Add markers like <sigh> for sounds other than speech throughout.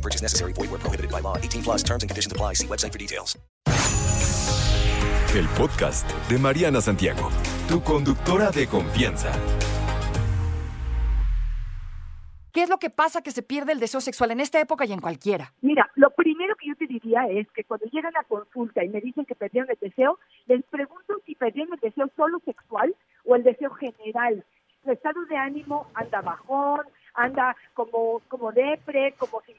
No purchase necessary. Void where prohibited by law. 18 plus terms and conditions apply. See website for details. El podcast de Mariana Santiago, tu conductora de confianza. ¿Qué es lo que pasa que se pierde el deseo sexual en esta época y en cualquiera? Mira, lo primero que yo te diría es que cuando llegan a consulta y me dicen que perdieron el deseo, les pregunto si perdieron el deseo solo sexual o el deseo general. Su estado de ánimo anda bajón, anda como, como depre, como sin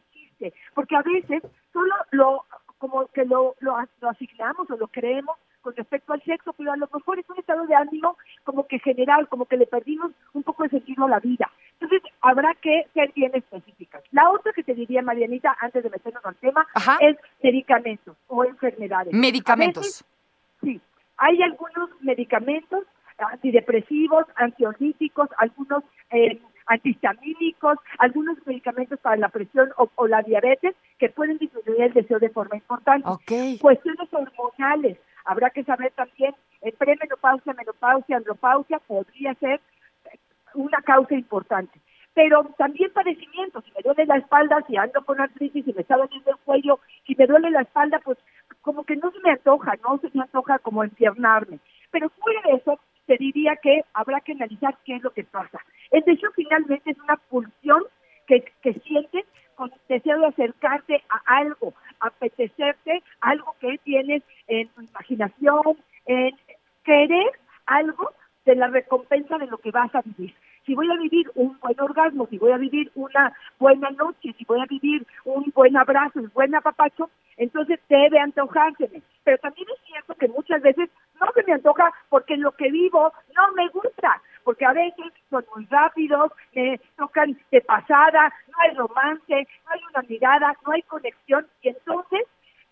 porque a veces solo lo, como que lo, lo, lo asignamos o lo creemos con respecto al sexo, pero a lo mejor es un estado de ánimo como que general, como que le perdimos un poco de sentido a la vida. Entonces, habrá que ser bien específicas. La otra que te diría, Marianita, antes de meternos al tema, Ajá. es medicamentos o enfermedades. Medicamentos. Veces, sí, hay algunos medicamentos antidepresivos, ansiolíticos, algunos eh, antihistamínicos, algunos medicamentos para la presión o, o la diabetes que pueden disminuir el deseo de forma importante. Ok. Cuestiones hormonales. Habrá que saber también, eh, premenopausia, menopausia, andropausia podría ser una causa importante. Pero también padecimientos, si me duele la espalda, si ando con artritis, si me está doliendo el cuello, si me duele la espalda, pues como que no se me antoja, no se me antoja como enfiernarme. Pero fuera de eso, te diría que habrá que analizar qué es lo que pasa. El deseo finalmente es una pulsión que, que sientes con deseo de acercarte a algo, apetecerte algo que tienes en tu imaginación, en querer algo de la recompensa de lo que vas a vivir. Si voy a vivir un buen orgasmo, si voy a vivir una buena noche, si voy a vivir un buen abrazo, un buen apapacho, entonces debe antojárseme. Pero también es cierto que muchas veces me antoja porque lo que vivo no me gusta, porque a veces son muy rápidos, me tocan de pasada, no hay romance, no hay una mirada, no hay conexión, y entonces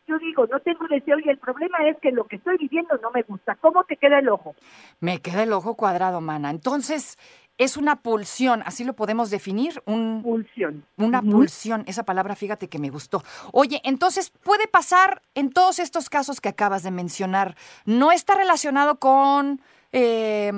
yo digo, no tengo deseo y el problema es que lo que estoy viviendo no me gusta. ¿Cómo te queda el ojo? Me queda el ojo cuadrado, mana. Entonces, es una pulsión, así lo podemos definir, un, Pulsión. una pulsión. Esa palabra, fíjate que me gustó. Oye, entonces, puede pasar en todos estos casos que acabas de mencionar, no está relacionado con eh,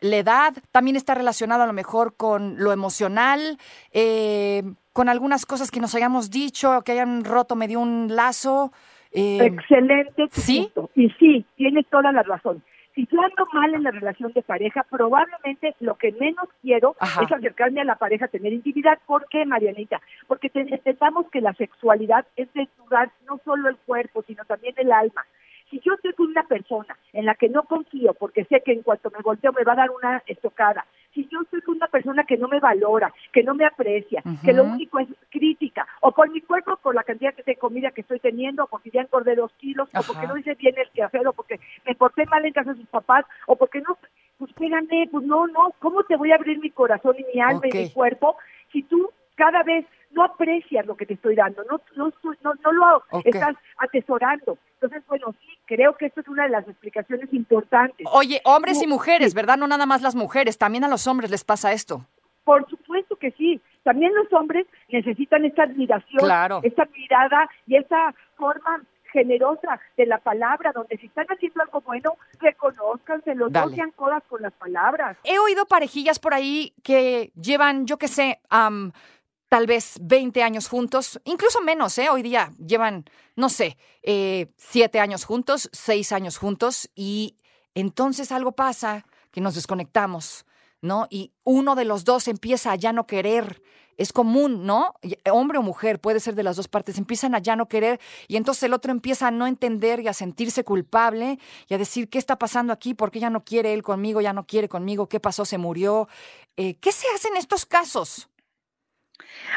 la edad, también está relacionado a lo mejor con lo emocional, eh, con algunas cosas que nos hayamos dicho, que hayan roto medio un lazo. eh, Excelente. ¿sí? Y sí, tienes toda la razón. Si yo ando mal en la relación de pareja, probablemente lo que menos quiero Ajá. es acercarme a la pareja a tener intimidad. ¿Por qué, Marianita? Porque te- pensamos que la sexualidad es desnudar no solo el cuerpo, sino también el alma. Si yo estoy con una persona en la que no confío porque sé que en cuanto me volteo me va a dar una estocada, si yo con una persona que no me valora, que no me aprecia, que lo único es crítica, o por mi cuerpo, por la cantidad de comida que estoy teniendo, o porque ya engordé dos kilos, o porque no hice bien el quehacer, o porque me porté mal en casa de sus papás, o porque no, pues espérame, pues no, no, ¿cómo te voy a abrir mi corazón y mi alma y mi cuerpo si tú cada vez no aprecias lo que te estoy dando, no, no, no, no lo Ok. estás atesorando? Entonces, bueno, sí, creo que esto es una de las explicaciones importantes. Oye, hombres y mujeres. ¿verdad? No nada más las mujeres, también a los hombres les pasa esto. Por supuesto que sí. También los hombres necesitan esta admiración, Claro. esta mirada y esa forma generosa de la palabra, donde si están haciendo algo bueno, reconozcanselo, no sean codas con las palabras. He oído parejillas por ahí que llevan, yo qué sé, am, tal vez 20 años juntos, incluso menos, ¿eh? Hoy día llevan, no sé, eh, 7 años juntos, 6 años juntos, y entonces algo pasa que nos desconectamos, ¿no? Y uno de los dos empieza a ya no querer. Es común, ¿no? Y- Hombre o mujer, puede ser de las dos partes, empiezan a ya no querer y entonces el otro empieza a no entender y a sentirse culpable y a decir, ¿qué está pasando aquí? ¿Por qué ya no quiere él conmigo? ¿Ya no quiere conmigo? ¿Qué pasó? ¿Se murió? Eh, ¿Qué se hace en estos casos?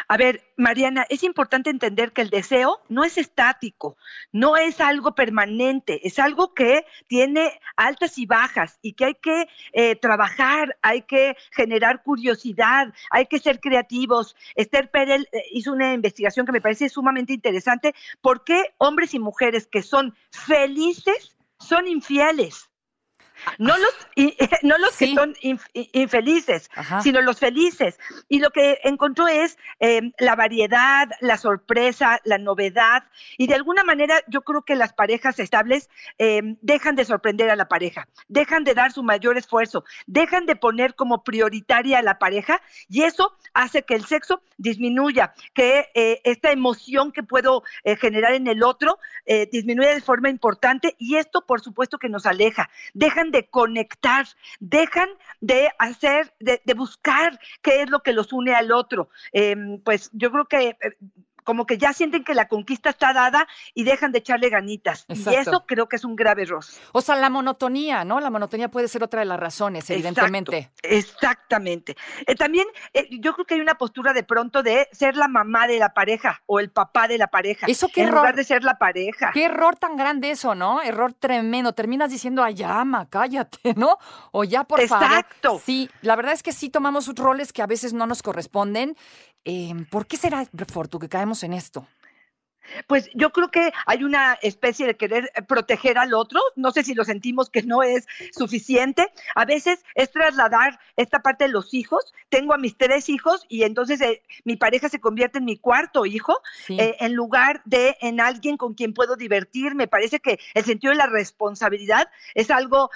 A ver, Mariana, es importante entender que el deseo no es estático, no es algo permanente, es algo que tiene altas y bajas y que hay que eh, trabajar, hay que generar curiosidad, hay que ser creativos. Esther Perel eh, hizo una investigación que me parece sumamente interesante. ¿Por qué hombres y mujeres que son felices son infieles? No los, <laughs> no los que son infelices, sino los felices. Y lo que encontró es em, la variedad, la sorpresa, la novedad. Y de alguna manera yo creo que las parejas estables em, dejan de sorprender a la pareja, dejan de dar su mayor esfuerzo, dejan de poner como prioritaria a la pareja y eso hace que el sexo disminuya, que eh, esta emoción que puedo eh, generar en el otro eh, disminuya de forma importante y esto por supuesto que nos aleja. Dejan de conectar, dejan de hacer, de, buscar qué es lo que los une al otro. Em, pues yo creo que eh, como que ya sienten que la conquista está dada y dejan de echarle ganitas. Y eso creo que es un grave error. O sea, la monotonía, ¿no? La monotonía puede ser otra de las razones, evidentemente. exactamente. Eh, también eh, yo creo que hay una postura de pronto de ser la mamá de la pareja o el papá de la pareja. Eso qué en error. lugar de ser la pareja. Qué error tan grande eso, ¿no? Error tremendo. Terminas diciendo, ay, llama, cállate, <laughs> ¿no? O ya, por favor. Exacto. Sí, la verdad es que sí tomamos roles que a veces no nos corresponden Em, ¿Por qué será, Fortu, que caemos en esto? Pues yo creo que hay una especie de querer eh, proteger al otro, no sé si lo sentimos que no es suficiente, a veces es trasladar esta parte de los hijos, tengo a mis tres hijos y entonces eh, mi pareja se convierte en mi cuarto hijo, eh, en lugar de en alguien con quien puedo divertir, me parece que el sentido de la responsabilidad es algo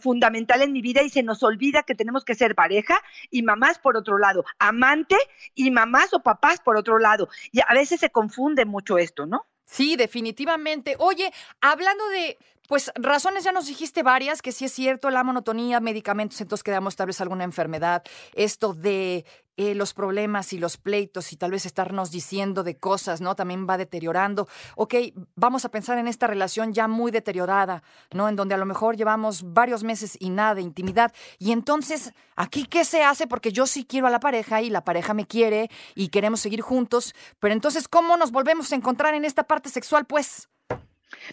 fundamental en mi vida y se nos olvida que tenemos que ser pareja y mamás por otro lado, amante y mamás o papás por otro lado, y a veces se confunde mucho esto. ¿No? Sí, definitivamente. Oye, hablando de, pues razones ya nos dijiste varias, que sí es cierto, la monotonía, medicamentos, entonces quedamos tal vez alguna enfermedad, esto de eh, los problemas y los pleitos y tal vez estarnos diciendo de cosas, ¿no? También va deteriorando. Ok, vamos a pensar en esta relación ya muy deteriorada, ¿no? En donde a lo mejor llevamos varios meses y nada de intimidad. Y entonces, ¿aquí qué se hace? Porque yo sí quiero a la pareja y la pareja me quiere y queremos seguir juntos, pero entonces, ¿cómo nos volvemos a encontrar en esta parte sexual, pues?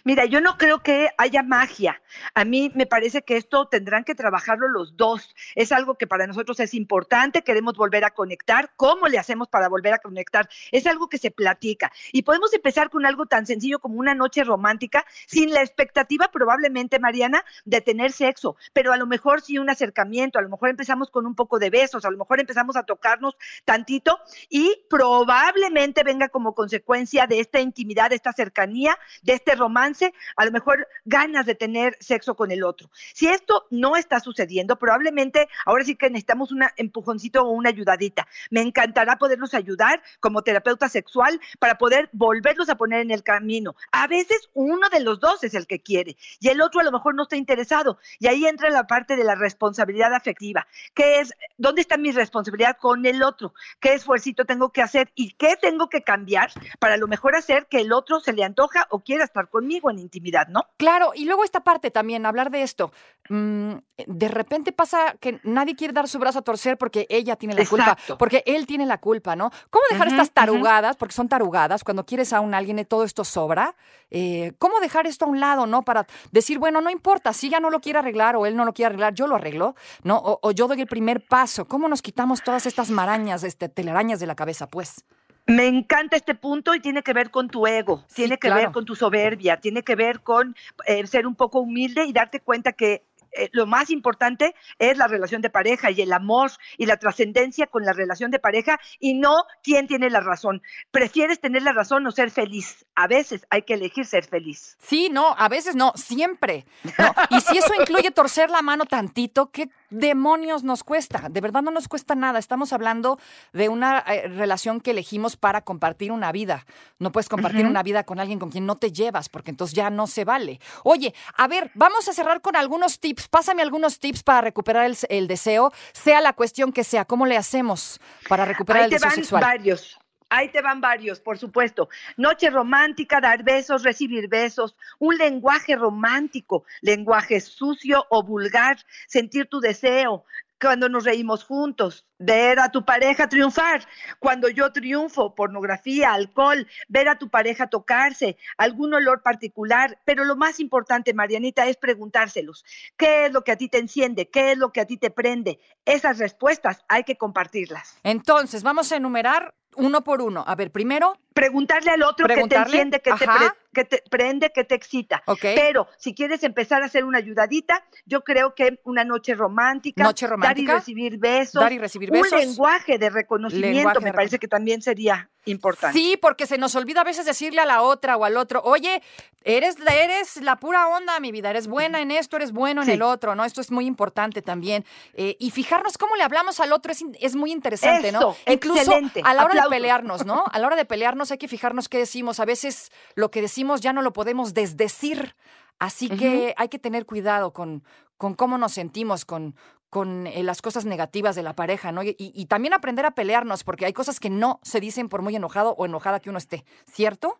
Mira, yo no creo que haya magia. A mí me parece que esto tendrán que trabajarlo los dos. Es algo que para nosotros es importante, queremos volver a conectar. ¿Cómo le hacemos para volver a conectar? Es algo que se platica. Y podemos empezar con algo tan sencillo como una noche romántica, sin la expectativa probablemente, Mariana, de tener sexo, pero a lo mejor sí un acercamiento, a lo mejor empezamos con un poco de besos, a lo mejor empezamos a tocarnos tantito y probablemente venga como consecuencia de esta intimidad, de esta cercanía, de este romance a lo mejor ganas de tener sexo con el otro. Si esto no está sucediendo, probablemente ahora sí que necesitamos un empujoncito o una ayudadita. Me encantará poderlos ayudar como terapeuta sexual para poder volverlos a poner en el camino. A veces uno de los dos es el que quiere y el otro a lo mejor no está interesado. Y ahí entra la parte de la responsabilidad afectiva, que es, ¿dónde está mi responsabilidad con el otro? ¿Qué esfuerzo tengo que hacer y qué tengo que cambiar para a lo mejor hacer que el otro se le antoja o quiera estar conmigo? en intimidad, ¿no? Claro, y luego esta parte también, hablar de esto. Mm, de repente pasa que nadie quiere dar su brazo a torcer porque ella tiene la culpa, porque él tiene la culpa, ¿no? ¿Cómo dejar estas tarugadas, porque son tarugadas, cuando quieres a un alguien y todo esto sobra? Eh, ¿Cómo dejar esto a un lado, no? Para decir, bueno, no importa, si ella no lo quiere arreglar o él no lo quiere arreglar, yo lo arreglo, ¿no? O, o yo doy el primer paso. ¿Cómo nos quitamos todas estas marañas, este, telarañas de la cabeza, pues? Me encanta este punto y tiene que ver con tu ego, tiene que ver con tu soberbia, tiene que ver con eh, ser un poco humilde y darte cuenta que eh, lo más importante es la relación de pareja y el amor y la trascendencia con la relación de pareja y no quién tiene la razón. Prefieres tener la razón o ser feliz. A veces hay que elegir ser feliz. Sí, no, a veces no, siempre. <laughs> Y si eso incluye torcer la mano tantito, ¿qué demonios nos cuesta? De verdad no nos cuesta nada. Estamos hablando de una eh, relación que elegimos para compartir una vida. No puedes compartir una vida con alguien con quien no te llevas, porque entonces ya no se vale. Oye, a ver, vamos a cerrar con algunos tips Pásame algunos tips para recuperar el, deseo, sea la cuestión que sea. ¿Cómo le hacemos para recuperar el deseo van sexual? Varios. Ahí te van varios, por supuesto. Noche romántica, dar besos, recibir besos, un lenguaje romántico, lenguaje sucio o vulgar, sentir tu deseo, cuando nos reímos juntos, ver a tu pareja triunfar, cuando yo triunfo, pornografía, alcohol, ver a tu pareja tocarse, algún olor particular, pero lo más importante, Marianita, es preguntárselos, ¿qué es lo que a ti te enciende? ¿Qué es lo que a ti te prende? Esas respuestas hay que compartirlas. Entonces, vamos a enumerar uno por uno. A ver, primero, Preguntarle al otro que te enciende, que te, ajá. Que te prende, que te excita. Ok. Pero si quieres empezar a hacer una ayudadita, yo creo que una noche romántica, Noche dar y recibir besos, dar y recibir un besos. lenguaje de reconocimiento, Lenguaje me de parece que también sería importante. Sí, porque se nos olvida a veces decirle a la otra o al otro, oye, eres, la- eres la pura onda, mi vida, eres buena en esto, eres bueno en Sí. el otro, ¿no? Esto es muy importante también. Eh, y fijarnos cómo le hablamos al otro es, es muy interesante, ¿no? Eso, Incluso excelente. a la hora Aplausos. de pelearnos, ¿no? A la hora de pelearnos hay que fijarnos qué decimos. A veces lo que decimos ya no lo podemos desdecir. Así que hay que tener cuidado con, con cómo nos sentimos, con, con eh, las cosas negativas de la pareja, ¿no? Y, y- y también aprender a pelearnos, porque hay cosas que no se dicen por muy enojado o enojada que uno esté, ¿cierto?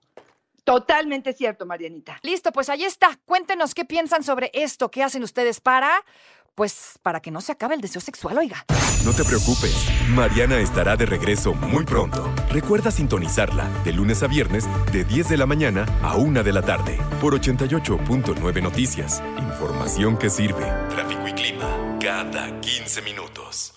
Totalmente cierto, Marianita. Listo, pues ahí está. Cuéntenos qué piensan sobre esto, qué hacen ustedes para, pues, para que no se acabe el deseo sexual, oiga. No te preocupes, Mariana estará de regreso muy pronto. Recuerda sintonizarla de lunes a viernes de 10 de la mañana a 1 de la tarde por 88.9 Noticias. Información que sirve. Tráfico y clima cada 15 minutos.